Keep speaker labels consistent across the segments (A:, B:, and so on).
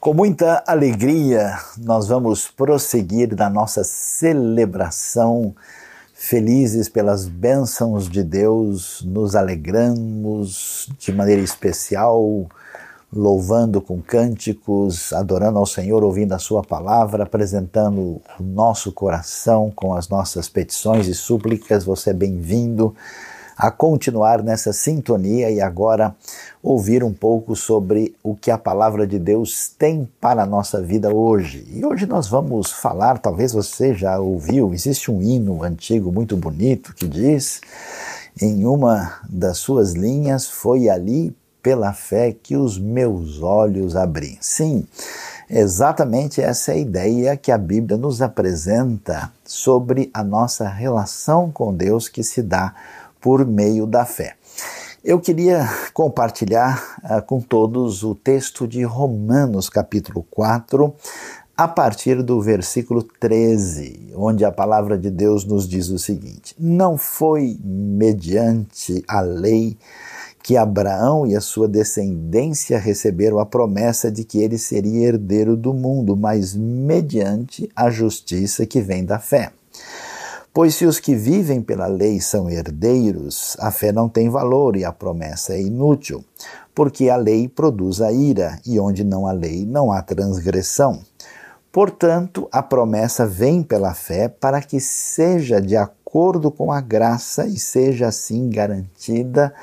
A: Com muita alegria, nós vamos prosseguir na nossa celebração, felizes pelas bênçãos de Deus, nos alegramos de maneira especial, louvando com cânticos, adorando ao Senhor, ouvindo a Sua palavra, apresentando o nosso coração com as nossas petições e súplicas. Você é bem-vindo a continuar nessa sintonia e agora ouvir um pouco sobre o que a palavra de Deus tem para a nossa vida hoje. E hoje nós vamos falar, talvez você já ouviu, existe um hino antigo muito bonito que diz: em uma das suas linhas, foi ali pela fé que os meus olhos abri. Sim, exatamente essa é a ideia que a Bíblia nos apresenta sobre a nossa relação com Deus que se dá por meio da fé. Eu queria compartilhar uh, com todos o texto de Romanos, capítulo 4, a partir do versículo 13, onde a palavra de Deus nos diz o seguinte: Não foi mediante a lei que Abraão e a sua descendência receberam a promessa de que ele seria herdeiro do mundo, mas mediante a justiça que vem da fé. Pois se os que vivem pela lei são herdeiros, a fé não tem valor e a promessa é inútil, porque a lei produz a ira, e onde não há lei não há transgressão. Portanto, a promessa vem pela fé para que seja de acordo com a graça e seja assim garantida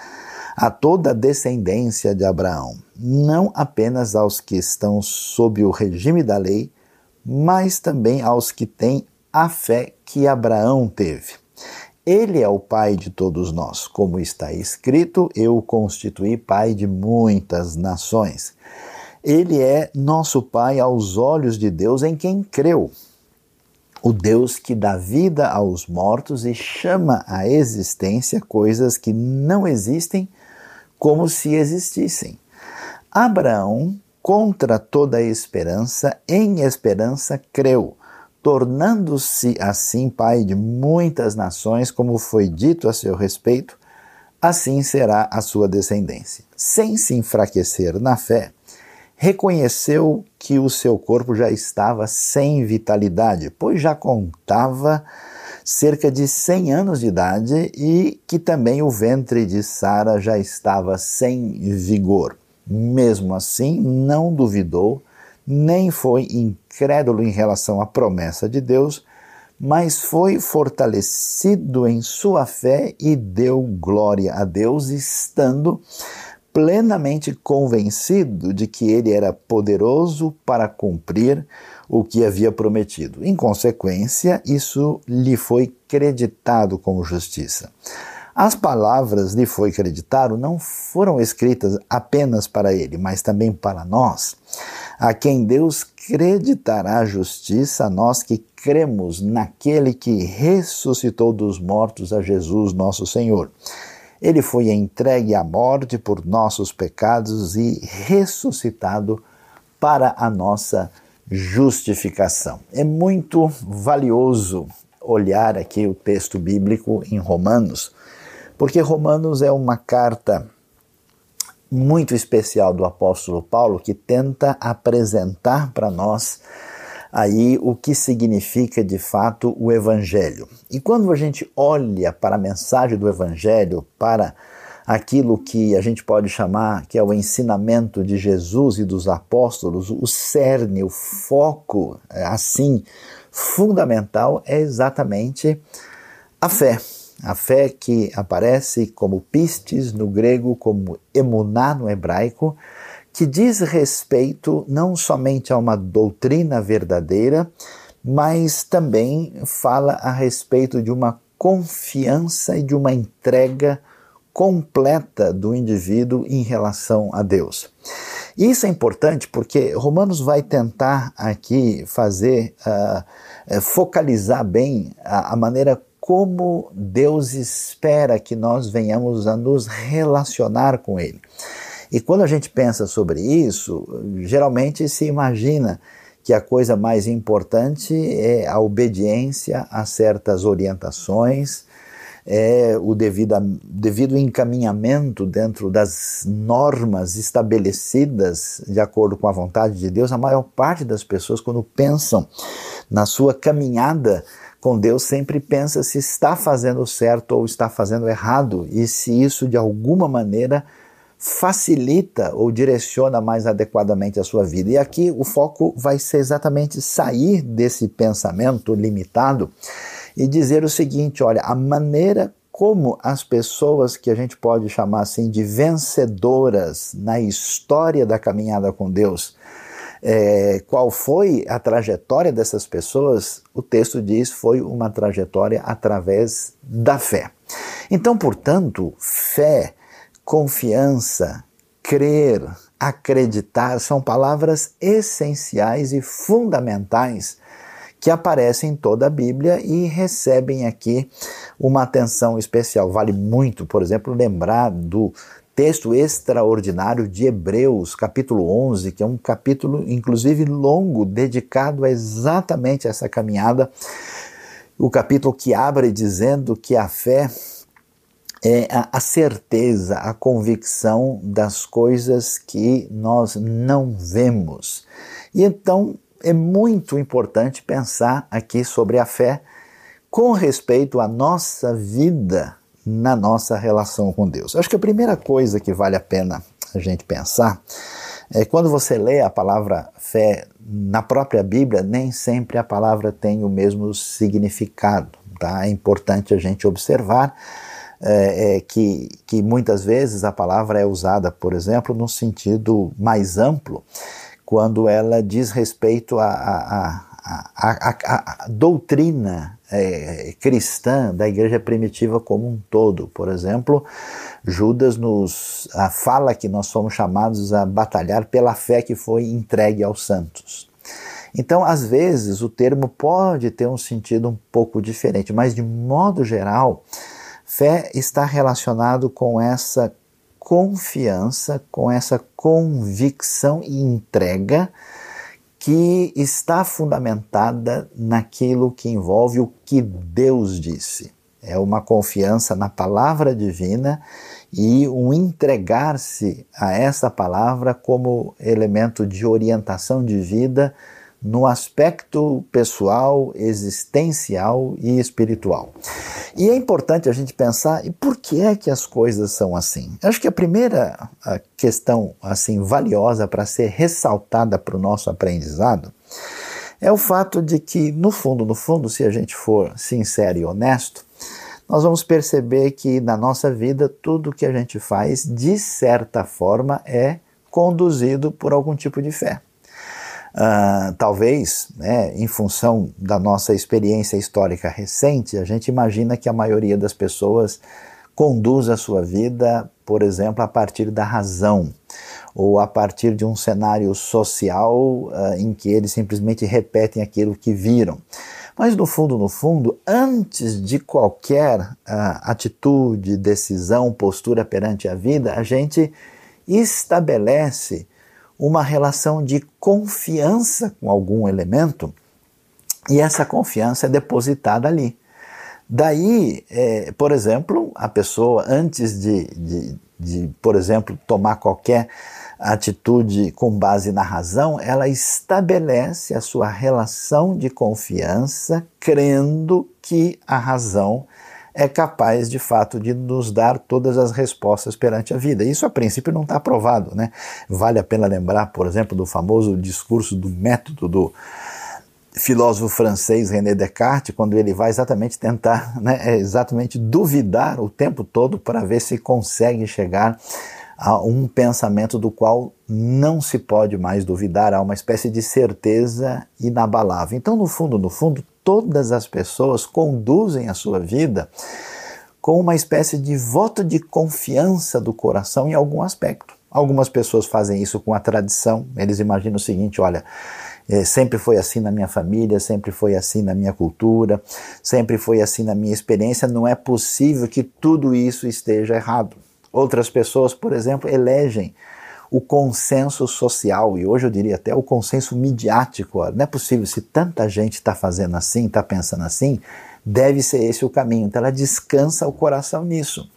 A: a toda a descendência de Abraão, não apenas aos que estão sob o regime da lei, mas também aos que têm a fé que Abraão teve. Ele é o pai de todos nós, como está escrito: Eu o constituí pai de muitas nações. Ele é nosso pai aos olhos de Deus em quem creu. O Deus que dá vida aos mortos e chama à existência coisas que não existem como se existissem. Abraão, contra toda esperança, em esperança creu tornando-se assim pai de muitas nações, como foi dito a seu respeito, assim será a sua descendência. Sem se enfraquecer na fé, reconheceu que o seu corpo já estava sem vitalidade, pois já contava cerca de 100 anos de idade e que também o ventre de Sara já estava sem vigor. Mesmo assim, não duvidou nem foi incrédulo em relação à promessa de Deus, mas foi fortalecido em sua fé e deu glória a Deus, estando plenamente convencido de que ele era poderoso para cumprir o que havia prometido. Em consequência, isso lhe foi creditado como justiça. As palavras lhe foi creditado não foram escritas apenas para ele, mas também para nós a quem Deus creditará a justiça, nós que cremos naquele que ressuscitou dos mortos a Jesus, nosso Senhor. Ele foi entregue à morte por nossos pecados e ressuscitado para a nossa justificação. É muito valioso olhar aqui o texto bíblico em Romanos, porque Romanos é uma carta muito especial do apóstolo Paulo que tenta apresentar para nós aí o que significa de fato o evangelho. E quando a gente olha para a mensagem do evangelho, para aquilo que a gente pode chamar que é o ensinamento de Jesus e dos apóstolos, o cerne, o foco, é, assim, fundamental é exatamente a fé. A fé que aparece como pistes no grego, como emuná no hebraico, que diz respeito não somente a uma doutrina verdadeira, mas também fala a respeito de uma confiança e de uma entrega completa do indivíduo em relação a Deus. Isso é importante porque Romanos vai tentar aqui fazer, uh, focalizar bem a, a maneira como Deus espera que nós venhamos a nos relacionar com Ele. E quando a gente pensa sobre isso, geralmente se imagina que a coisa mais importante é a obediência a certas orientações, é o devido, devido encaminhamento dentro das normas estabelecidas de acordo com a vontade de Deus, a maior parte das pessoas, quando pensam na sua caminhada com Deus, sempre pensa se está fazendo certo ou está fazendo errado e se isso de alguma maneira facilita ou direciona mais adequadamente a sua vida. E aqui o foco vai ser exatamente sair desse pensamento limitado e dizer o seguinte: olha, a maneira como as pessoas que a gente pode chamar assim de vencedoras na história da caminhada com Deus, é, qual foi a trajetória dessas pessoas? O texto diz foi uma trajetória através da fé. Então, portanto, fé, confiança, crer, acreditar são palavras essenciais e fundamentais que aparecem em toda a Bíblia e recebem aqui uma atenção especial. Vale muito, por exemplo, lembrar do texto extraordinário de Hebreus, capítulo 11, que é um capítulo inclusive longo, dedicado a exatamente essa caminhada. O capítulo que abre dizendo que a fé é a, certeza, a convicção das coisas que nós não vemos. E então é muito importante pensar aqui sobre a fé com respeito à nossa vida na nossa relação com Deus. Acho que a primeira coisa que vale a pena a gente pensar é quando você lê a palavra fé na própria Bíblia, nem sempre a palavra tem o mesmo significado. Tá? É importante a gente observar é, é, que, que muitas vezes a palavra é usada, por exemplo, no sentido mais amplo quando ela diz respeito à, doutrina é, cristã da igreja primitiva como um todo. Por exemplo, Judas nos a, fala que nós somos chamados a batalhar pela fé que foi entregue aos santos. Então, às vezes, o termo pode ter um sentido um pouco diferente, mas de modo geral, fé está relacionado com essa confiança, com essa convicção e entrega que está fundamentada naquilo que envolve o que Deus disse. É uma confiança na palavra divina e um entregar-se a essa palavra como elemento de orientação de vida no aspecto pessoal, existencial e espiritual. E é importante a gente pensar, e por que é que as coisas são assim? Acho que a primeira questão assim valiosa para ser ressaltada para o nosso aprendizado é o fato de que, no fundo, no fundo, se a gente for sincero e honesto, nós vamos perceber que na nossa vida tudo que a gente faz, de certa forma, é conduzido por algum tipo de fé. Uh, talvez, né, em função da nossa experiência histórica recente, a gente imagina que a maioria das pessoas conduz a sua vida, por exemplo, a partir da razão ou a partir de um cenário social uh, em que eles simplesmente repetem aquilo que viram. Mas no fundo, no fundo, antes de qualquer uh, atitude, decisão, postura perante a vida, a gente estabelece uma relação de confiança com algum elemento e essa confiança é depositada ali. Daí, é, por exemplo, a pessoa, antes de, de, de, por exemplo, tomar qualquer atitude com base na razão, ela estabelece a sua relação de confiança crendo que a razão é capaz de fato de nos dar todas as respostas perante a vida. Isso a princípio não está aprovado, né? Vale a pena lembrar, por exemplo, do famoso discurso do método do filósofo francês René Descartes, quando ele vai exatamente tentar, né, é exatamente duvidar o tempo todo para ver se consegue chegar a um pensamento do qual não se pode mais duvidar, há uma espécie de certeza inabalável. Então, no fundo, no fundo, todas as pessoas conduzem a sua vida com uma espécie de voto de confiança do coração em algum aspecto. Algumas pessoas fazem isso com a tradição, eles imaginam o seguinte: olha, é, sempre foi assim na minha família, sempre foi assim na minha cultura, sempre foi assim na minha experiência, não é possível que tudo isso esteja errado. Outras pessoas, por exemplo, elegem o consenso social, e hoje eu diria até o consenso midiático. Não é possível, se tanta gente está fazendo assim, está pensando assim, deve ser esse o caminho. Então ela descansa o coração nisso.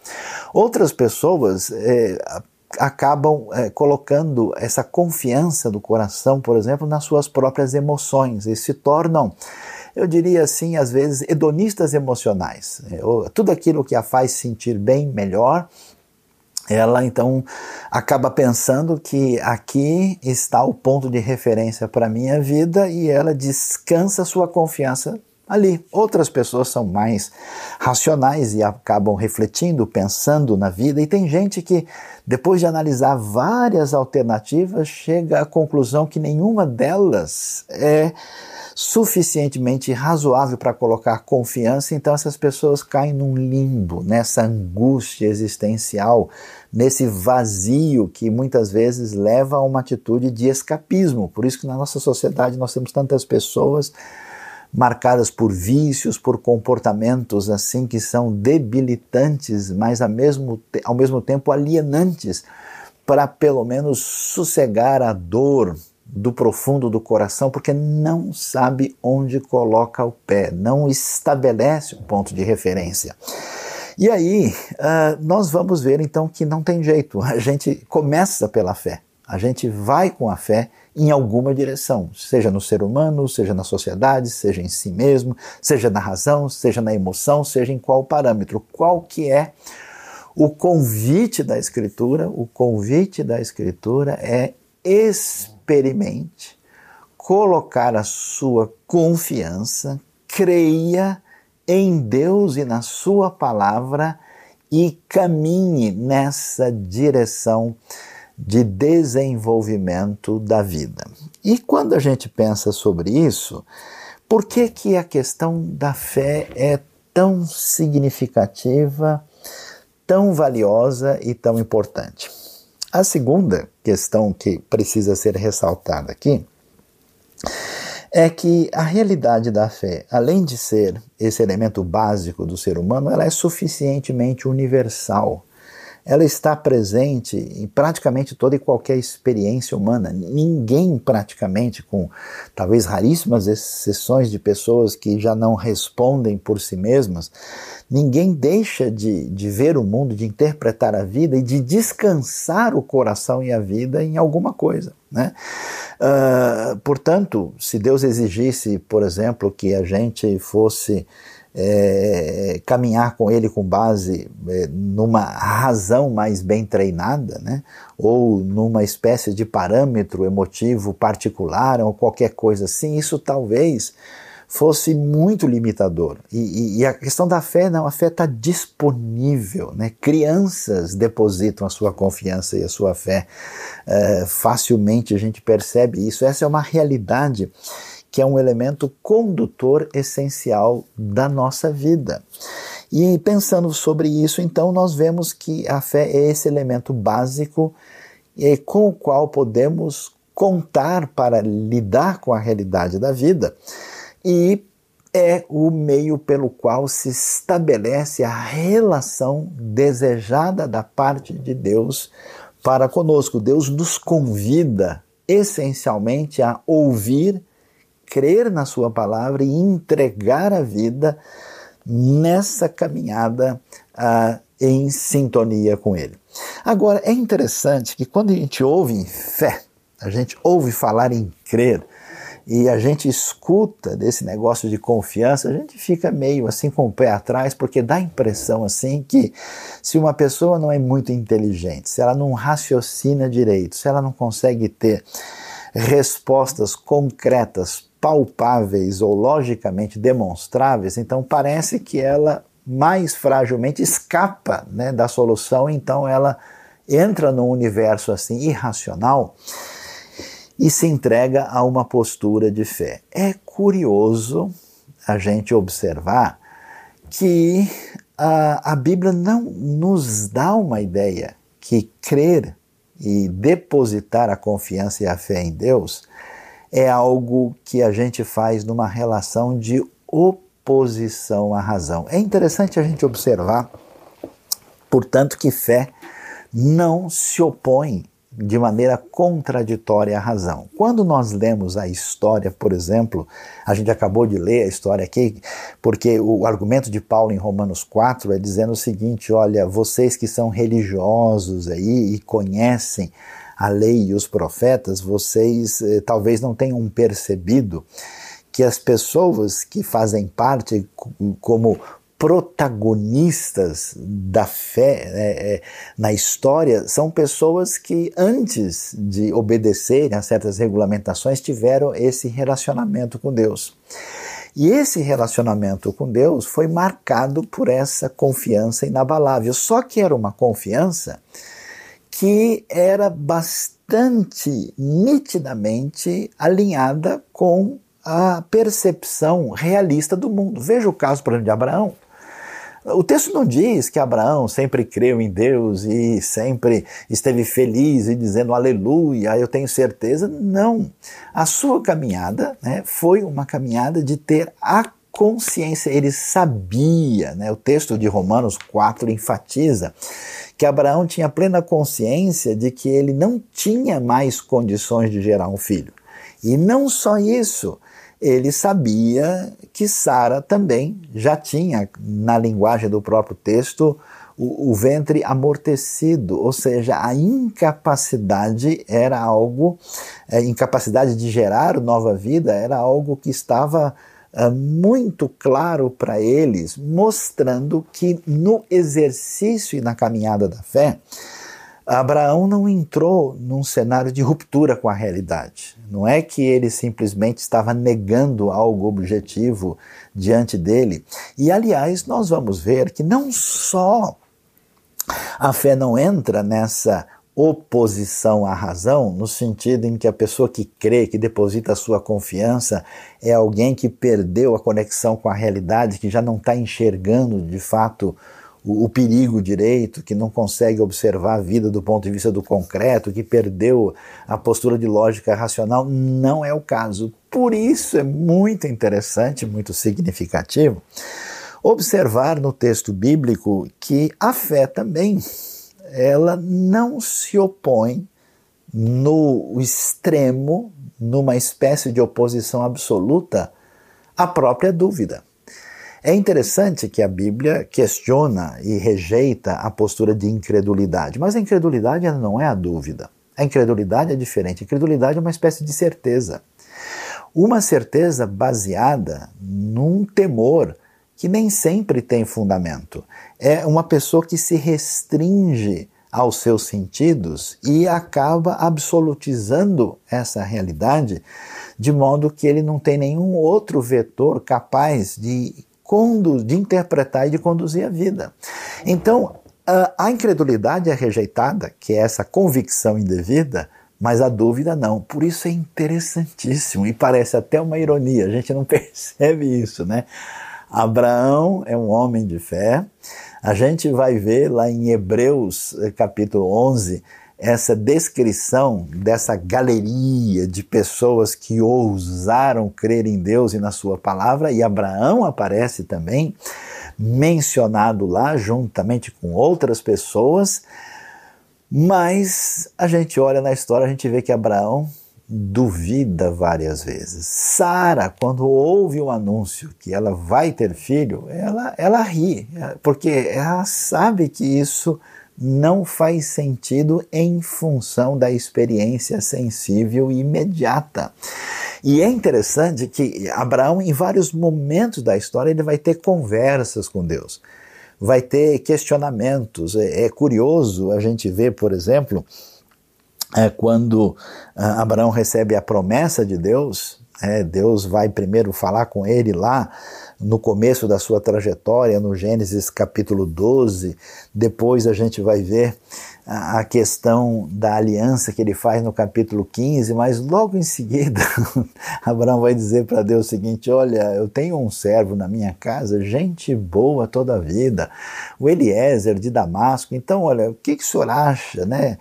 A: Outras pessoas é, acabam é, colocando essa confiança do coração, por exemplo, nas suas próprias emoções e se tornam, eu diria assim, às vezes, hedonistas emocionais. É, tudo aquilo que a faz sentir bem, melhor, ela então acaba pensando que aqui está o ponto de referência para a minha vida e ela descansa sua confiança ali. Outras pessoas são mais racionais e acabam refletindo, pensando na vida, e tem gente que, depois de analisar várias alternativas, chega à conclusão que nenhuma delas é suficientemente razoável para colocar confiança, então essas pessoas caem num limbo, nessa angústia existencial, nesse vazio que muitas vezes leva a uma atitude de escapismo. Por isso que na nossa sociedade nós temos tantas pessoas marcadas por vícios, por comportamentos assim que são debilitantes, mas ao mesmo, ao mesmo tempo alienantes, para pelo menos sossegar a dor do profundo do coração, porque não sabe onde coloca o pé, não estabelece um ponto de referência. E aí, uh, nós vamos ver então que não tem jeito, a gente começa pela fé, a gente vai com a fé em alguma direção, seja no ser humano, seja na sociedade, seja em si mesmo, seja na razão, seja na emoção, seja em qual parâmetro. Qual que é o convite da Escritura? O convite da Escritura é experimente, colocar a sua confiança, creia em Deus e na Sua palavra e caminhe nessa direção de desenvolvimento da vida. E quando a gente pensa sobre isso, por que, que a questão da fé é tão significativa, tão valiosa e tão importante? A segunda questão que precisa ser ressaltada aqui é que a realidade da fé, além de ser esse elemento básico do ser humano, ela é suficientemente universal ela está presente em praticamente toda e qualquer experiência humana. Ninguém, praticamente, com talvez raríssimas exceções de pessoas que já não respondem por si mesmas, ninguém deixa de, de ver o mundo, de interpretar a vida e de descansar o coração e a vida em alguma coisa. Né? Uh, portanto, se Deus exigisse, por exemplo, que a gente fosse é, caminhar com ele com base é, numa razão mais bem treinada, né? ou numa espécie de parâmetro emotivo particular, ou qualquer coisa assim, isso talvez fosse muito limitador. E, e, e a questão da fé, não, a fé está disponível. Né? Crianças depositam a sua confiança e a sua fé. É, facilmente a gente percebe isso. Essa é uma realidade que é um elemento condutor essencial da nossa vida. E pensando sobre isso, então, nós vemos que a fé é esse elemento básico com o qual podemos contar para lidar com a realidade da vida e é o meio pelo qual se estabelece a relação desejada da parte de Deus para conosco. Deus nos convida essencialmente a ouvir crer na Sua palavra e entregar a vida nessa caminhada uh, em sintonia com Ele. Agora, é interessante que quando a gente ouve em fé, a gente ouve falar em crer, e a gente escuta desse negócio de confiança, a gente fica meio assim com o pé atrás, porque dá a impressão assim que se uma pessoa não é muito inteligente, se ela não raciocina direito, se ela não consegue ter respostas concretas palpáveis ou logicamente demonstráveis, então parece que ela mais fragilmente escapa né, da solução, então ela entra num universo assim irracional e se entrega a uma postura de fé. É curioso a gente observar que a, a Bíblia não nos dá uma ideia que crer e depositar a confiança e a fé em Deus é algo que a gente faz numa relação de oposição à razão. É interessante a gente observar, portanto, que fé não se opõe de maneira contraditória à razão. Quando nós lemos a história, por exemplo, a gente acabou de ler a história aqui, porque o argumento de Paulo em Romanos 4 é dizendo o seguinte: olha, vocês que são religiosos aí e conhecem a lei e os profetas, vocês eh, talvez não tenham percebido que as pessoas que fazem parte como protagonistas da fé é, é, na história são pessoas que, antes de obedecerem a certas regulamentações, tiveram esse relacionamento com Deus. E esse relacionamento com Deus foi marcado por essa confiança inabalável. Só que era uma confiança que era bastante nitidamente alinhada com a percepção realista do mundo. Veja o caso, por exemplo, de Abraão. O texto não diz que Abraão sempre creu em Deus e sempre esteve feliz e dizendo aleluia, eu tenho certeza. Não. A sua caminhada né, foi uma caminhada de ter a consciência, ele sabia, né, o texto de Romanos 4 enfatiza que Abraão tinha plena consciência de que ele não tinha mais condições de gerar um filho. E não só isso, ele sabia que Sara também já tinha, na linguagem do próprio texto, o, o, ventre amortecido, ou seja, a incapacidade era algo, é, incapacidade de gerar nova vida era algo que estava é, muito claro para eles, mostrando que no exercício e na caminhada da fé, Abraão não entrou num cenário de ruptura com a realidade. Não é que ele simplesmente estava negando algo objetivo diante dele. E aliás, nós vamos ver que não só a fé não entra nessa oposição à razão, no sentido em que a pessoa que crê, que deposita a sua confiança, é alguém que perdeu a conexão com a realidade, que já não está enxergando de fato o, o, perigo direito, que não consegue observar a vida do ponto de vista do concreto, que perdeu a postura de lógica racional, não é o caso. Por isso é muito interessante, muito significativo, observar no texto bíblico que a fé também ela não se opõe no extremo, numa espécie de oposição absoluta à própria dúvida. É interessante que a Bíblia questiona e rejeita a postura de incredulidade, mas a incredulidade não é a dúvida. A incredulidade é diferente. A incredulidade é uma espécie de certeza. Uma certeza baseada num temor que nem sempre tem fundamento. É uma pessoa que se restringe aos seus sentidos e acaba absolutizando essa realidade, de modo que ele não tem nenhum outro vetor capaz de de interpretar e de conduzir a vida. Então, a, incredulidade é rejeitada, que é essa convicção indevida, mas a dúvida não. Por isso é interessantíssimo e parece até uma ironia, a gente não percebe isso, né? Abraão é um homem de fé. A gente vai ver lá em Hebreus eh, capítulo 11 essa descrição dessa galeria de pessoas que ousaram crer em Deus e na sua palavra, e Abraão aparece também mencionado lá juntamente com outras pessoas, mas a gente olha na história, a gente vê que Abraão duvida várias vezes. Sara, quando ouve o anúncio que ela vai ter filho, ela, ela ri, porque ela sabe que isso não faz sentido em função da experiência sensível e imediata. E é interessante que Abraão, em vários momentos da história, ele vai ter conversas com Deus, vai ter questionamentos. É, é curioso a gente ver, por exemplo, é, quando ah, Abraão recebe a promessa de Deus, é, Deus vai primeiro falar com ele lá no começo da sua trajetória, no Gênesis capítulo 12. Depois a gente vai ver a, a questão da aliança que ele faz no capítulo 15, mas logo em seguida Abraão vai dizer para Deus o seguinte: Olha, eu tenho um servo na minha casa, gente boa toda a vida, o Eliezer de Damasco. Então, olha, o que, que o senhor acha, né?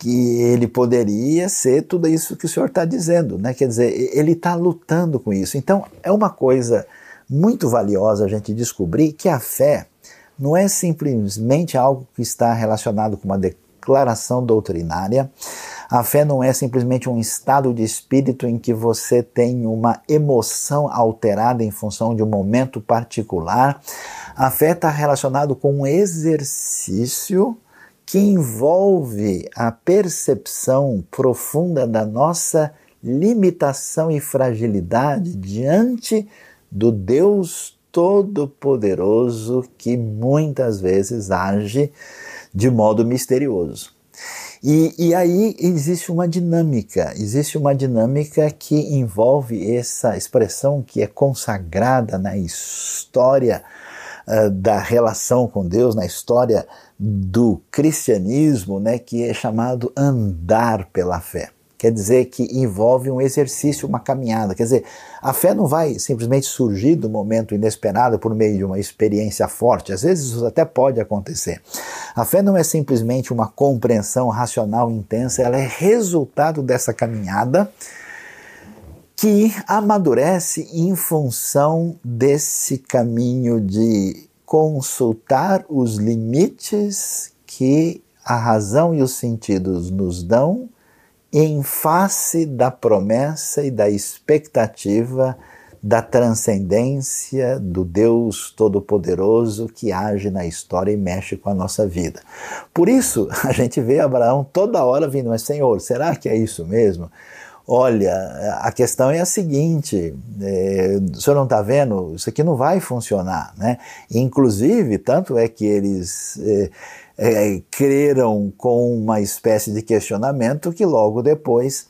A: Que ele poderia ser tudo isso que o senhor está dizendo, né? Quer dizer, ele está lutando com isso. Então, é uma coisa muito valiosa a gente descobrir que a fé não é simplesmente algo que está relacionado com uma declaração doutrinária, A fé não é simplesmente um estado de espírito em que você tem uma emoção alterada em função de um momento particular. A fé está relacionado com um exercício que envolve a percepção profunda da nossa limitação e fragilidade diante do Deus Todo-Poderoso que muitas vezes age de modo misterioso. E, e, aí existe uma dinâmica, existe uma dinâmica que envolve essa expressão que é consagrada na história uh, da relação com Deus, na história do cristianismo, né, que é chamado andar pela fé quer dizer que envolve um exercício, uma caminhada. Quer dizer, a fé não vai simplesmente surgir do momento inesperado por meio de uma experiência forte. Às vezes isso até pode acontecer. A fé não é simplesmente uma compreensão racional intensa, ela é resultado dessa caminhada que amadurece em função desse caminho de consultar os limites que a razão e os sentidos nos dão em face da promessa e da expectativa da transcendência do Deus Todo-Poderoso que age na história e mexe com a nossa vida. Por isso, a gente vê Abraão toda hora vindo, mas Senhor, será que é isso mesmo? Olha, a questão é a seguinte: é, o senhor não está vendo? Isso aqui não vai funcionar. Né? Inclusive, tanto é que eles. É, é, creram com uma espécie de questionamento que logo depois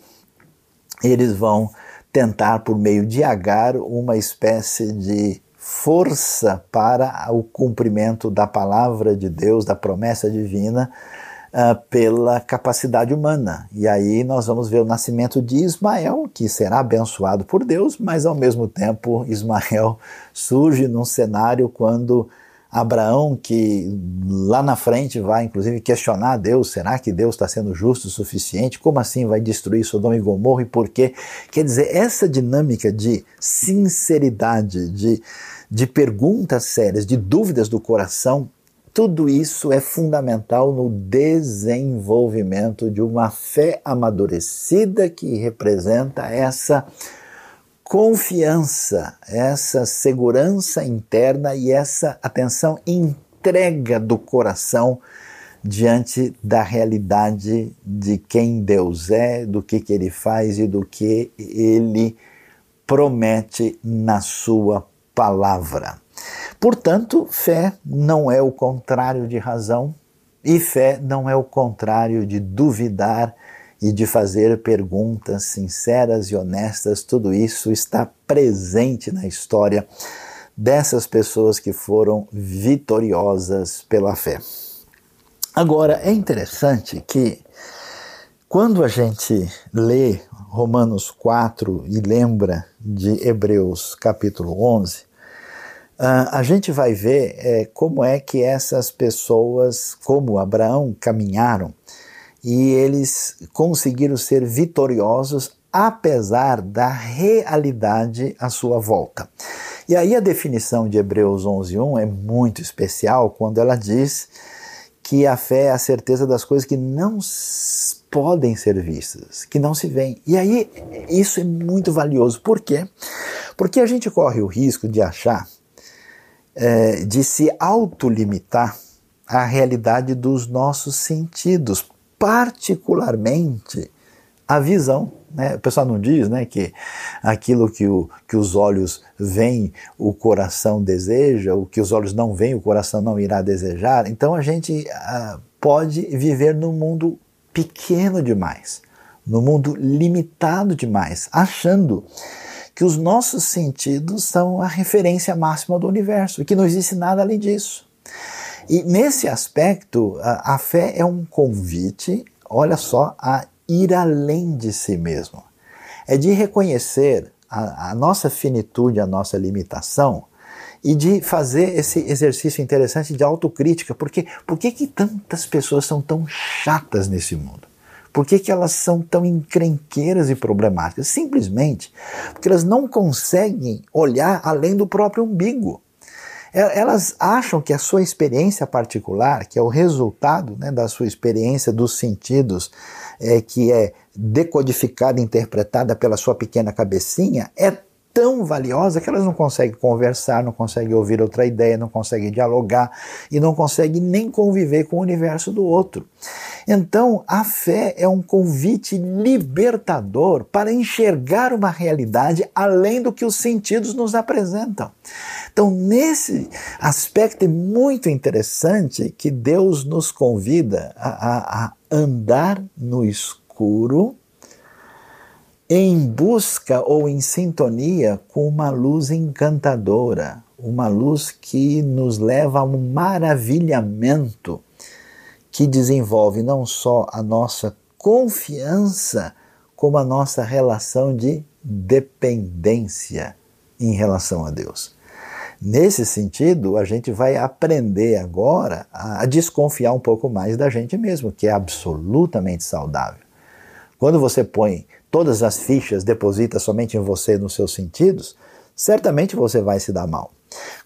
A: eles vão tentar, por meio de Agar, uma espécie de força para o cumprimento da palavra de Deus, da promessa divina, uh, pela capacidade humana. E aí nós vamos ver o nascimento de Ismael, que será abençoado por Deus, mas ao mesmo tempo Ismael surge num cenário quando Abraão, que lá na frente vai inclusive questionar Deus: será que Deus está sendo justo o suficiente? Como assim vai destruir Sodoma e Gomorra e por quê? Quer dizer, essa dinâmica de sinceridade, de, de perguntas sérias, de dúvidas do coração, tudo isso é fundamental no desenvolvimento de uma fé amadurecida que representa essa confiança, essa segurança interna e essa atenção entrega do coração diante da realidade de quem Deus é, do que, que ele faz e do que ele promete na sua palavra. Portanto, fé não é o contrário de razão e fé não é o contrário de duvidar e de fazer perguntas sinceras e honestas, tudo isso está presente na história dessas pessoas que foram vitoriosas pela fé. Agora, é interessante que quando a gente lê Romanos 4 e lembra de Hebreus capítulo 11, ah, a gente vai ver é, como é que essas pessoas, como Abraão, caminharam e eles conseguiram ser vitoriosos apesar da realidade à sua volta. E aí a definição de Hebreus 11:1 é muito especial quando ela diz que a fé é a certeza das coisas que não podem ser vistas, que não se veem. E aí isso é muito valioso. Por quê? Porque a gente corre o risco de achar, é, de se autolimitar à realidade dos nossos sentidos particularmente a visão. Né? O pessoal não diz né, que aquilo que, o, que os olhos veem, o coração deseja, o que os olhos não veem, o coração não irá desejar. Então a gente ah, pode viver num mundo pequeno demais, num mundo limitado demais, achando que os nossos sentidos são a referência máxima do universo e que não existe nada além disso. E nesse aspecto, a, a fé é um convite, olha só, a ir além de si mesmo. É de reconhecer a, a nossa finitude, a nossa limitação e de fazer esse exercício interessante de autocrítica. Porque por que, que tantas pessoas são tão chatas nesse mundo? Por que, que elas são tão encrenqueiras e problemáticas? Simplesmente porque elas não conseguem olhar além do próprio umbigo. elas acham que a sua experiência particular, que é o resultado né, da sua experiência dos sentidos, é, que é decodificada, interpretada pela sua pequena cabecinha, é tão valiosa que elas não conseguem conversar, não conseguem ouvir outra ideia, não conseguem dialogar e não conseguem nem conviver com o universo do outro. Então, a fé é um convite libertador para enxergar uma realidade além do que os sentidos nos apresentam. Então, nesse aspecto é muito interessante que Deus nos convida a, a, a andar no escuro em busca ou em sintonia com uma luz encantadora, uma luz que nos leva a um maravilhamento que desenvolve não só a nossa confiança, como a nossa relação de dependência em relação a Deus. Nesse sentido, a gente vai aprender agora a desconfiar um pouco mais da gente mesmo, que é absolutamente saudável. Quando você põe todas as fichas, deposita somente em você, nos seus sentidos, certamente você vai se dar mal.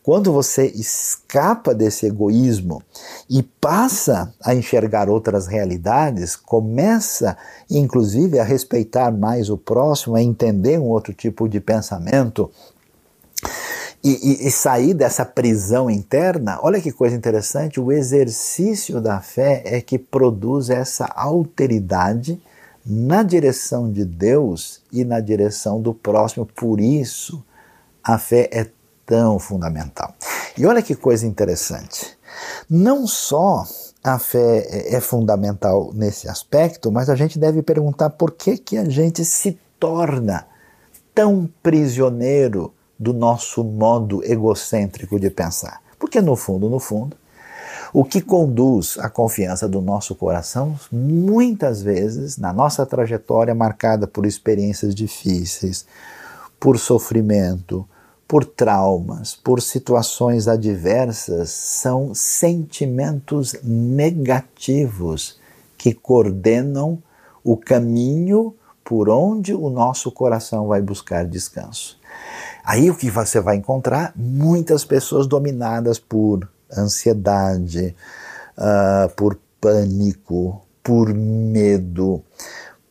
A: Quando você escapa desse egoísmo e passa a enxergar outras realidades, começa inclusive a respeitar mais o próximo, a entender um outro tipo de pensamento, e, e, e, sair dessa prisão interna, olha que coisa interessante, o exercício da fé é que produz essa alteridade na direção de Deus e na direção do próximo. Por isso, a fé é tão fundamental. E olha que coisa interessante. Não só a fé é, é fundamental nesse aspecto, mas a gente deve perguntar por que, que a gente se torna tão prisioneiro do nosso modo egocêntrico de pensar. Porque no fundo, no fundo, o que conduz à confiança do nosso coração, muitas vezes, na nossa trajetória marcada por experiências difíceis, por sofrimento, por traumas, por situações adversas, são sentimentos negativos que coordenam o caminho por onde o nosso coração vai buscar descanso. Aí o que você vai encontrar? Muitas pessoas dominadas por ansiedade, uh, por pânico, por medo,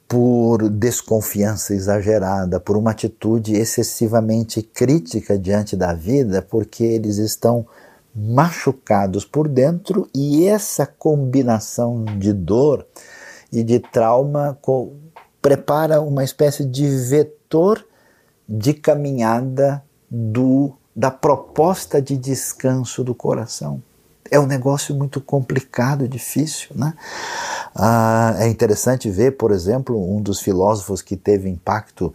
A: por desconfiança exagerada, por uma atitude excessivamente crítica diante da vida, porque eles estão machucados por dentro e essa combinação de dor e de trauma prepara uma espécie de vetor de caminhada do, da proposta de descanso do coração. É um negócio muito complicado, difícil, né? Ah, é interessante ver, por exemplo, um dos filósofos que teve impacto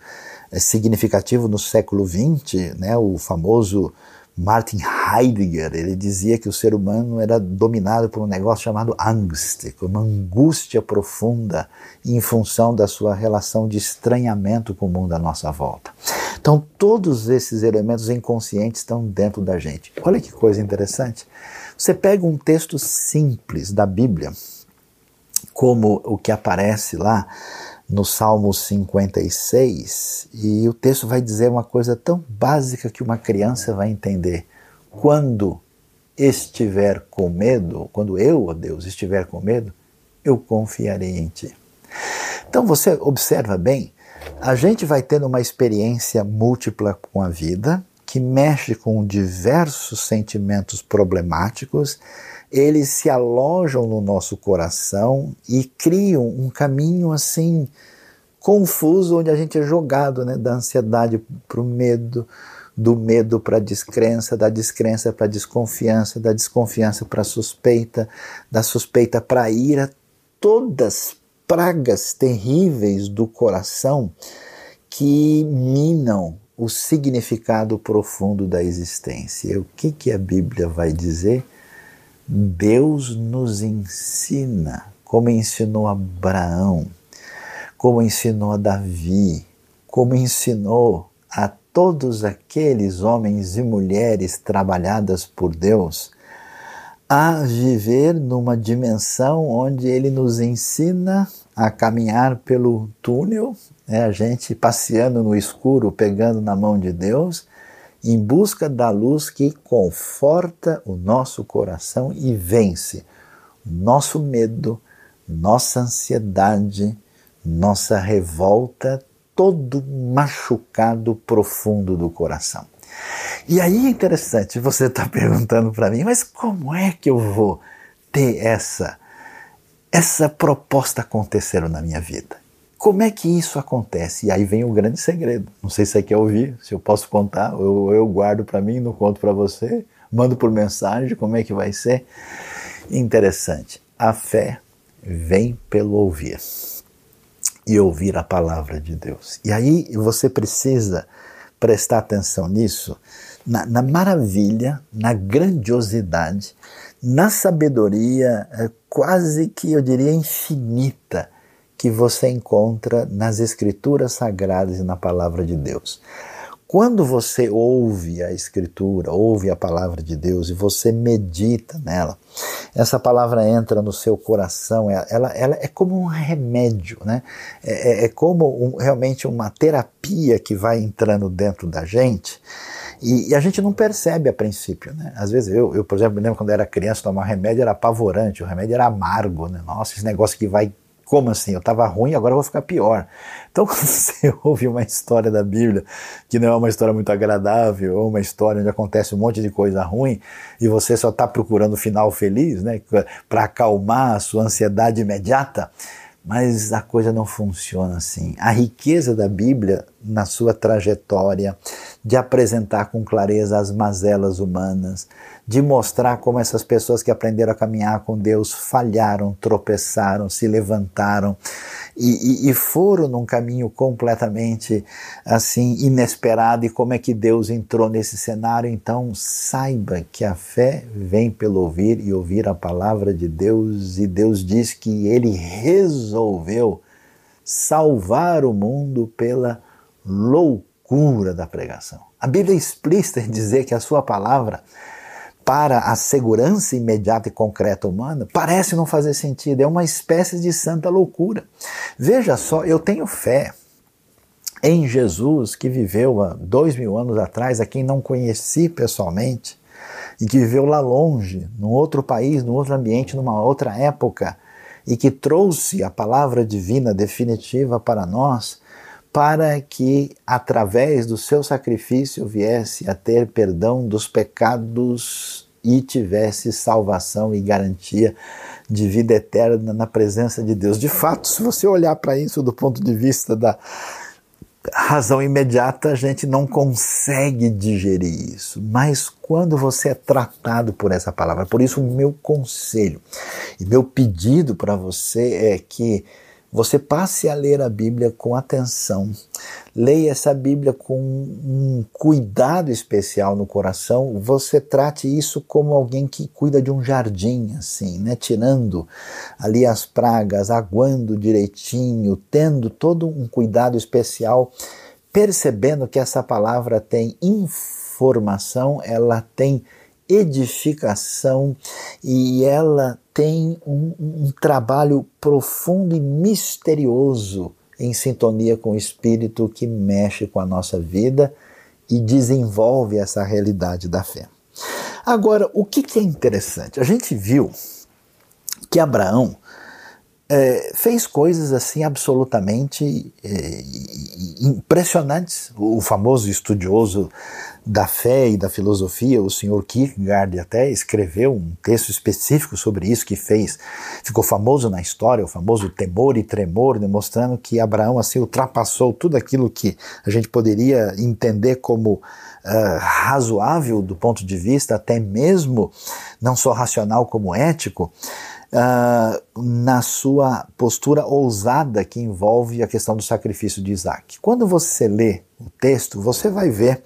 A: eh, significativo no século XX, né, o famoso Martin Heidegger, ele dizia que o ser humano era dominado por um negócio chamado angst, uma angústia profunda em função da sua relação de estranhamento com o mundo à nossa volta. Então, todos esses elementos inconscientes estão dentro da gente. Olha que coisa interessante. Você pega um texto simples da Bíblia, como o que aparece lá no Salmo 56, e o texto vai dizer uma coisa tão básica que uma criança vai entender. Quando estiver com medo, quando eu, ó Deus, estiver com medo, eu confiarei em ti. Então você observa bem, a gente vai tendo uma experiência múltipla com a vida, que mexe com diversos sentimentos problemáticos eles se alojam no nosso coração e criam um caminho assim confuso onde a gente é jogado, né, da ansiedade para o medo, do medo para a descrença, da descrença para a desconfiança, da desconfiança para a suspeita, da suspeita para a ira, todas pragas terríveis do coração que minam o significado profundo da existência. O que, que a Bíblia vai dizer? Deus nos ensina, como ensinou Abraão, como ensinou a Davi, como ensinou a todos aqueles homens e mulheres trabalhadas por Deus, a viver numa dimensão onde Ele nos ensina a caminhar pelo túnel, né, a gente passeando no escuro, pegando na mão de Deus, em busca da luz que conforta o nosso coração e vence nosso medo, nossa ansiedade, nossa revolta, todo machucado profundo do coração. E aí é interessante, você está perguntando para mim, mas como é que eu vou ter essa essa proposta acontecer na minha vida? Como é que isso acontece? E aí vem o grande segredo. Não sei se você quer ouvir, se eu posso contar, eu, eu guardo para mim, não conto para você, mando por mensagem como é que vai ser. Interessante. A fé vem pelo ouvir e ouvir a palavra de Deus. E aí você precisa prestar atenção nisso, na, na maravilha, na grandiosidade, na sabedoria é, quase que eu diria infinita que você encontra nas Escrituras Sagradas e na Palavra de Deus. Quando você ouve a Escritura, ouve a palavra de Deus e você medita nela, essa palavra entra no seu coração, ela, ela é como um remédio, né? é, é, é como um, realmente uma terapia que vai entrando dentro da gente. E, e, a gente não percebe a princípio, né? Às vezes eu, eu, por exemplo, me lembro quando era criança, tomar remédio era apavorante, o remédio era amargo, né? Nossa, esse negócio que vai como assim? Eu estava ruim, agora eu vou ficar pior. Então, quando você ouve uma história da Bíblia que não é uma história muito agradável, ou uma história onde acontece um monte de coisa ruim, e você só está procurando o final feliz, né, para acalmar a sua ansiedade imediata, mas a coisa não funciona assim. A riqueza da Bíblia, na sua trajetória, de apresentar com clareza as mazelas humanas, de mostrar como essas pessoas que aprenderam a caminhar com Deus falharam, tropeçaram, se levantaram e, e, e, foram num caminho completamente assim inesperado e como é que Deus entrou nesse cenário. Então saiba que a fé vem pelo ouvir e ouvir a palavra de Deus e Deus diz que Ele resolveu salvar o mundo pela loucura da pregação. A Bíblia é explícita em dizer que a sua palavra para a segurança imediata e concreta humana, parece não fazer sentido. É uma espécie de santa loucura. Veja só, eu tenho fé em Jesus que viveu há dois mil anos atrás, a quem não conheci pessoalmente, e que viveu lá longe, num outro país, num outro ambiente, numa outra época, e que trouxe a palavra divina definitiva para nós para que, através do seu sacrifício, viesse a ter perdão dos pecados e tivesse salvação e garantia de vida eterna na presença de Deus. De fato, se você olhar para isso do ponto de vista da razão imediata, a gente não consegue digerir isso. Mas quando você é tratado por essa palavra, por isso o meu conselho e meu pedido para você é que você passe a ler a Bíblia com atenção. Leia essa Bíblia com um cuidado especial no coração. Você trate isso como alguém que cuida de um jardim, assim, né? Tirando ali as pragas, aguando direitinho, tendo todo um cuidado especial, percebendo que essa palavra tem informação, ela tem edificação e ela tem um, um trabalho profundo e misterioso em sintonia com o Espírito que mexe com a nossa vida e desenvolve essa realidade da fé. Agora, o que, que é interessante? A gente viu que Abraão é, fez coisas assim absolutamente é, impressionantes. O famoso estudioso da fé e da filosofia, o senhor Kierkegaard até escreveu um texto específico sobre isso que fez, ficou famoso na história, o famoso temor e tremor, demonstrando que Abraão assim ultrapassou tudo aquilo que a gente poderia entender como uh, razoável do ponto de vista até mesmo não só racional como ético. Uh, na sua postura ousada que envolve a questão do sacrifício de Isaac. Quando você lê o texto, você vai ver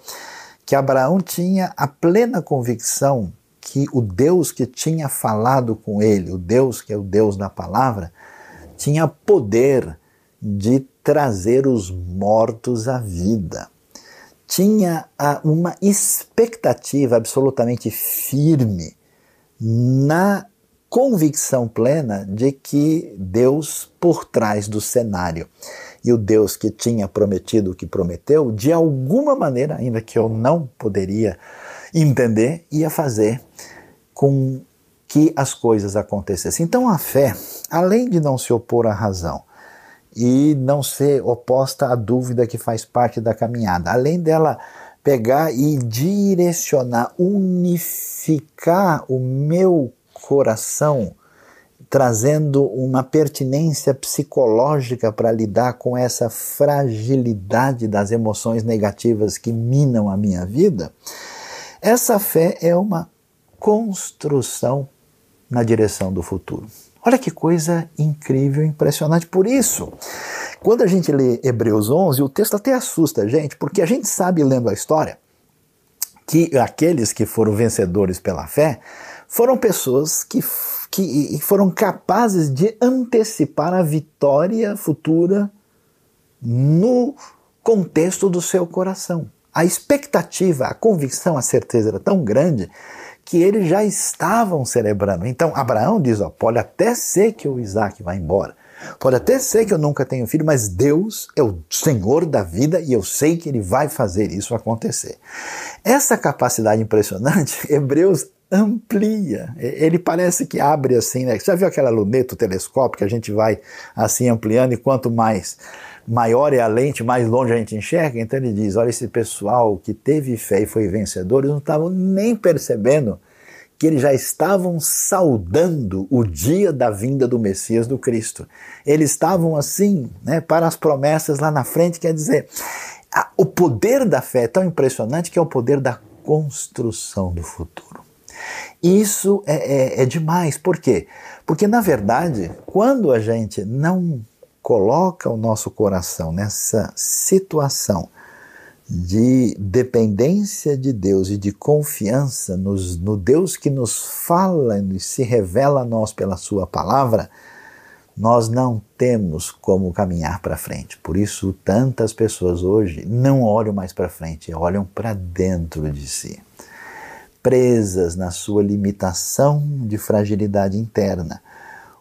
A: que Abraão tinha a plena convicção que o Deus que tinha falado com ele, o Deus que é o Deus da palavra, tinha poder de trazer os mortos à vida. Tinha ah, uma expectativa absolutamente firme na convicção plena de que Deus por trás do cenário e o Deus que tinha prometido o que prometeu, de alguma maneira, ainda que eu não poderia entender, ia fazer com que as coisas acontecessem. Então a fé, além de não se opor à razão e não ser oposta à dúvida que faz parte da caminhada, além dela pegar e direcionar, unificar o meu coração trazendo uma pertinência psicológica para lidar com essa fragilidade das emoções negativas que minam a minha vida, essa fé é uma construção na direção do futuro. Olha que coisa incrível, impressionante. Por isso, quando a gente lê Hebreus 11, o texto até assusta a gente, porque a gente sabe, lendo a história, que aqueles que foram vencedores pela fé foram pessoas que que foram capazes de antecipar a vitória futura no contexto do seu coração. A expectativa, a convicção, a certeza era tão grande que eles já estavam celebrando. Então Abraão diz: ó, pode até ser que o Isaac vá embora, pode até ser que eu nunca tenha filho, mas Deus é o Senhor da vida e eu sei que Ele vai fazer isso acontecer. Essa capacidade impressionante, Hebreus amplia. Ele parece que abre assim, né? Já viu aquela luneta, o telescópio, que a gente vai assim ampliando e quanto mais maior é a lente, mais longe a gente enxerga? Então ele diz: olha, esse pessoal que teve fé e foi vencedor, eles não estavam nem percebendo que eles já estavam saudando o dia da vinda do Messias do Cristo. Eles estavam assim, né, para as promessas lá na frente, quer dizer, o poder da fé é tão impressionante que é o poder da construção do futuro. Isso é, é, é demais. Por quê? Porque, na verdade, quando a gente não coloca o nosso coração nessa situação de dependência de Deus e de confiança nos, no Deus que nos fala e se revela a nós pela Sua palavra, nós não temos como caminhar para frente. Por isso, tantas pessoas hoje não olham mais para frente, olham para dentro de si presas na sua limitação de fragilidade interna,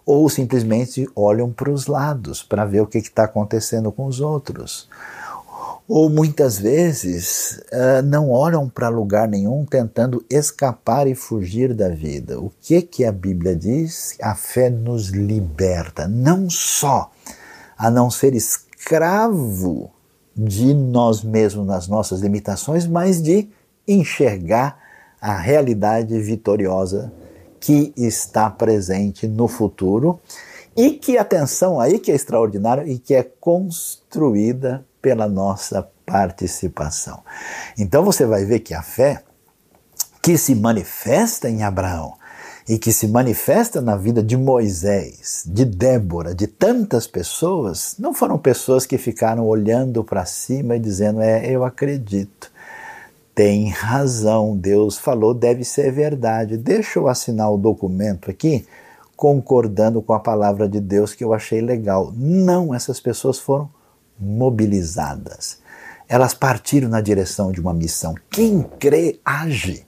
A: ou simplesmente olham para os lados para ver o que está acontecendo com os outros. Ou muitas vezes uh, não olham para lugar nenhum tentando escapar e fugir da vida. O que, que a Bíblia diz? A fé nos liberta, não só a não ser escravo de nós mesmos nas nossas limitações, mas de enxergar a realidade vitoriosa que está presente no futuro e que, atenção aí, que é extraordinário e que é construída pela nossa participação. Então você vai ver que a fé que se manifesta em Abraão e que se manifesta na vida de Moisés, de Débora, de tantas pessoas, não foram pessoas que ficaram olhando para cima e dizendo: É, eu acredito tem razão, Deus falou, deve ser verdade. Deixa eu assinar o documento aqui, concordando com a palavra de Deus que eu achei legal. Não, essas pessoas foram mobilizadas. Elas partiram na direção de uma missão. Quem crê, age.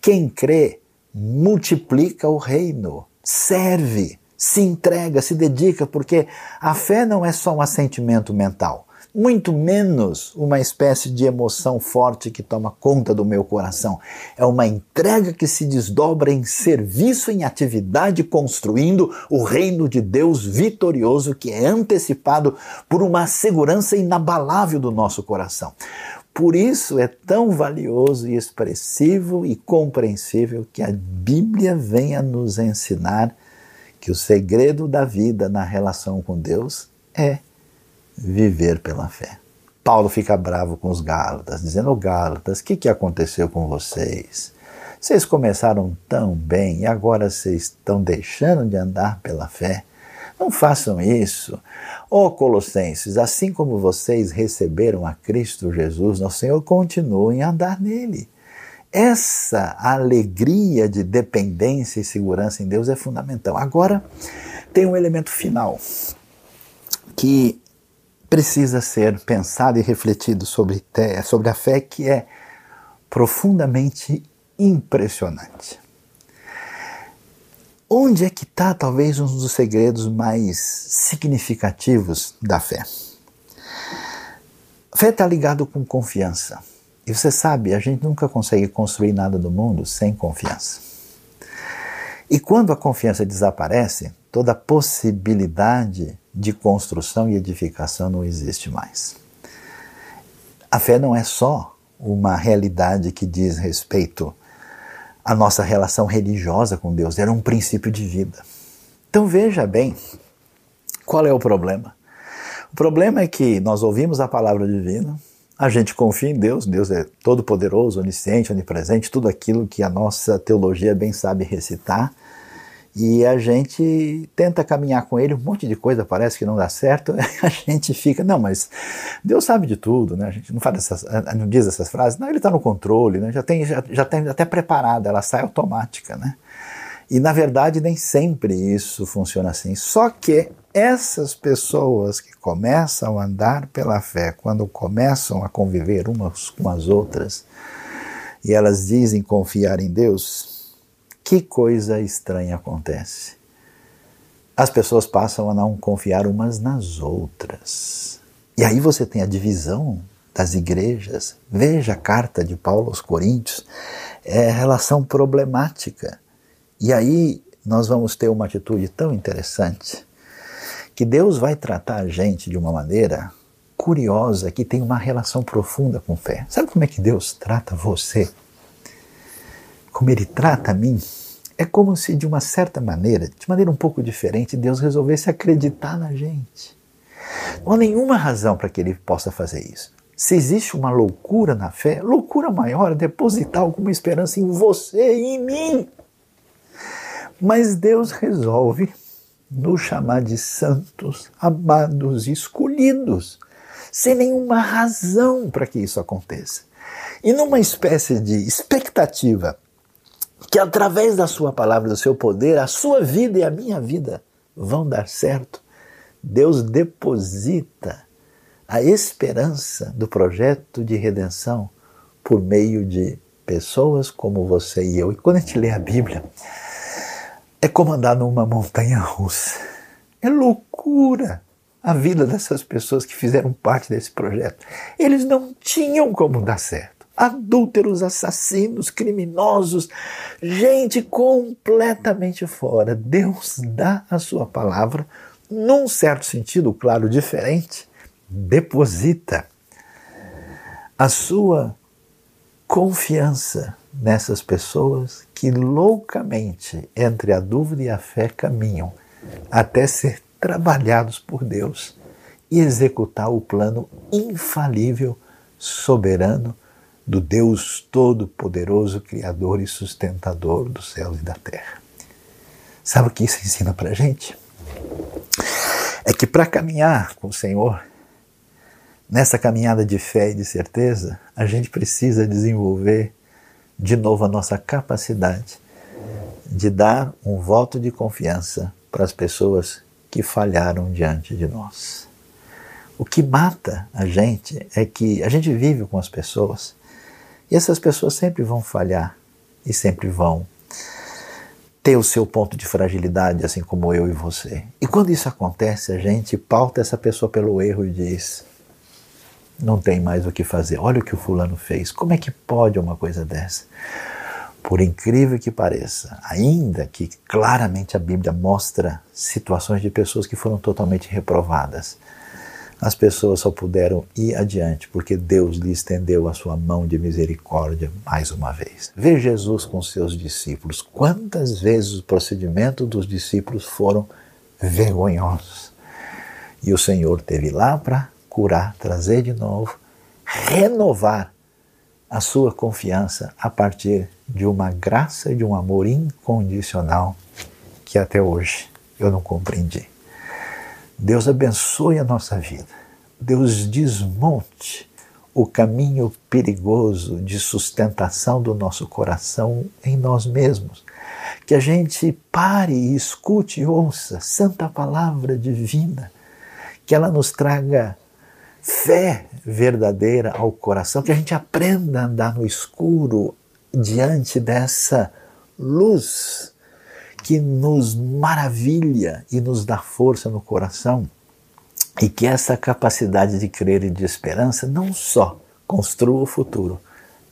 A: Quem crê, multiplica o reino, serve, se entrega, se dedica, porque a fé não é só um assentimento mental muito menos uma espécie de emoção forte que toma conta do meu coração. É uma entrega que se desdobra em serviço, em atividade, construindo o reino de Deus vitorioso que é antecipado por uma segurança inabalável do nosso coração. Por isso é tão valioso e expressivo e compreensível que a Bíblia venha nos ensinar que o segredo da vida na relação com Deus é viver pela fé. Paulo fica bravo com os Gálatas, dizendo: Gálatas, o que, que aconteceu com vocês? Vocês começaram tão bem e agora vocês estão deixando de andar pela fé? Não façam isso. Ó oh, Colossenses, assim como vocês receberam a Cristo Jesus, nosso Senhor, continuem a andar nele. Essa alegria de dependência e segurança em Deus é fundamental. Agora, tem um elemento final que precisa ser pensado e refletido sobre, sobre a fé que é profundamente impressionante. Onde é que está talvez um dos segredos mais significativos da fé? Fé está ligado com confiança. E você sabe, a gente nunca consegue construir nada no mundo sem confiança. E quando a confiança desaparece, toda possibilidade de construção e edificação não existe mais. A fé não é só uma realidade que diz respeito à nossa relação religiosa com Deus, era um princípio de vida. Então veja bem, qual é o problema? O problema é que nós ouvimos a palavra divina, a gente confia em Deus, Deus é todo-poderoso, onisciente, onipresente, tudo aquilo que a nossa teologia bem sabe recitar, e a gente tenta caminhar com ele, um monte de coisa parece que não dá certo, a gente fica, não, mas Deus sabe de tudo, né? A gente não, fala essas, não diz essas frases, não, ele está no controle, né? já tem, já, já tem até preparada, ela sai automática, né? E na verdade nem sempre isso funciona assim. Só que essas pessoas que começam a andar pela fé, quando começam a conviver umas com as outras, e elas dizem confiar em Deus, que coisa estranha acontece. As pessoas passam a não confiar umas nas outras. E aí você tem a divisão das igrejas. Veja a carta de Paulo aos Coríntios, é relação problemática. E aí nós vamos ter uma atitude tão interessante que Deus vai tratar a gente de uma maneira curiosa que tem uma relação profunda com fé. Sabe como é que Deus trata você? Como Ele trata a mim? É como se, de uma certa maneira, de maneira um pouco diferente, Deus resolvesse acreditar na gente. Não há nenhuma razão para que Ele possa fazer isso. Se existe uma loucura na fé, loucura maior é depositar alguma esperança em você e em mim. Mas Deus resolve nos chamar de santos, amados, escolhidos, sem nenhuma razão para que isso aconteça. E numa espécie de expectativa que através da sua palavra, do seu poder, a sua vida e a minha vida vão dar certo. Deus deposita a esperança do projeto de redenção por meio de pessoas como você e eu. E quando a gente lê a Bíblia, é como andar numa montanha russa. É loucura a vida dessas pessoas que fizeram parte desse projeto. Eles não tinham como dar certo adúlteros, assassinos, criminosos, gente completamente fora. Deus dá a sua palavra, num certo sentido, claro, diferente, deposita a sua confiança nessas pessoas que loucamente, entre a dúvida e a fé, caminham até ser trabalhados por Deus e executar o plano infalível, soberano, do Deus Todo-Poderoso, Criador e Sustentador dos céus e da terra. Sabe o que isso ensina para gente? É que para caminhar com o Senhor, nessa caminhada de fé e de certeza, a gente precisa desenvolver de novo a nossa capacidade de dar um voto de confiança para as pessoas que falharam diante de nós. O que mata a gente é que a gente vive com as pessoas e essas pessoas sempre vão falhar e sempre vão ter o seu ponto de fragilidade, assim como eu e você. E quando isso acontece, a gente pauta essa pessoa pelo erro e diz: não tem mais o que fazer. Olha o que o fulano fez. Como é que pode uma coisa dessa? Por incrível que pareça, ainda que claramente a Bíblia mostra situações de pessoas que foram totalmente reprovadas, as pessoas só puderam ir adiante porque Deus lhe estendeu a sua mão de misericórdia mais uma vez. Vê Jesus com seus discípulos. Quantas vezes o procedimento dos discípulos foram vergonhosos. E o Senhor teve lá para curar, trazer de novo, renovar a sua confiança a partir de uma graça e de um amor incondicional que até hoje eu não compreendi. Deus abençoe a nossa vida. Deus desmonte o caminho perigoso de sustentação do nosso coração em nós mesmos. Que a gente pare escute e ouça santa palavra divina. Que ela nos traga fé verdadeira ao coração, que a gente aprenda a andar no escuro diante dessa luz que nos maravilha e nos dá força no coração E que essa capacidade de crer e de esperança não só construa o futuro,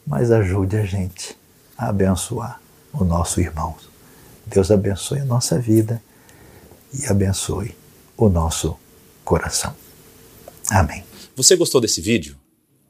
A: mas ajude a gente a abençoar o nosso irmão. Deus abençoe a nossa vida e abençoe o nosso coração. Amém.
B: Você gostou desse vídeo?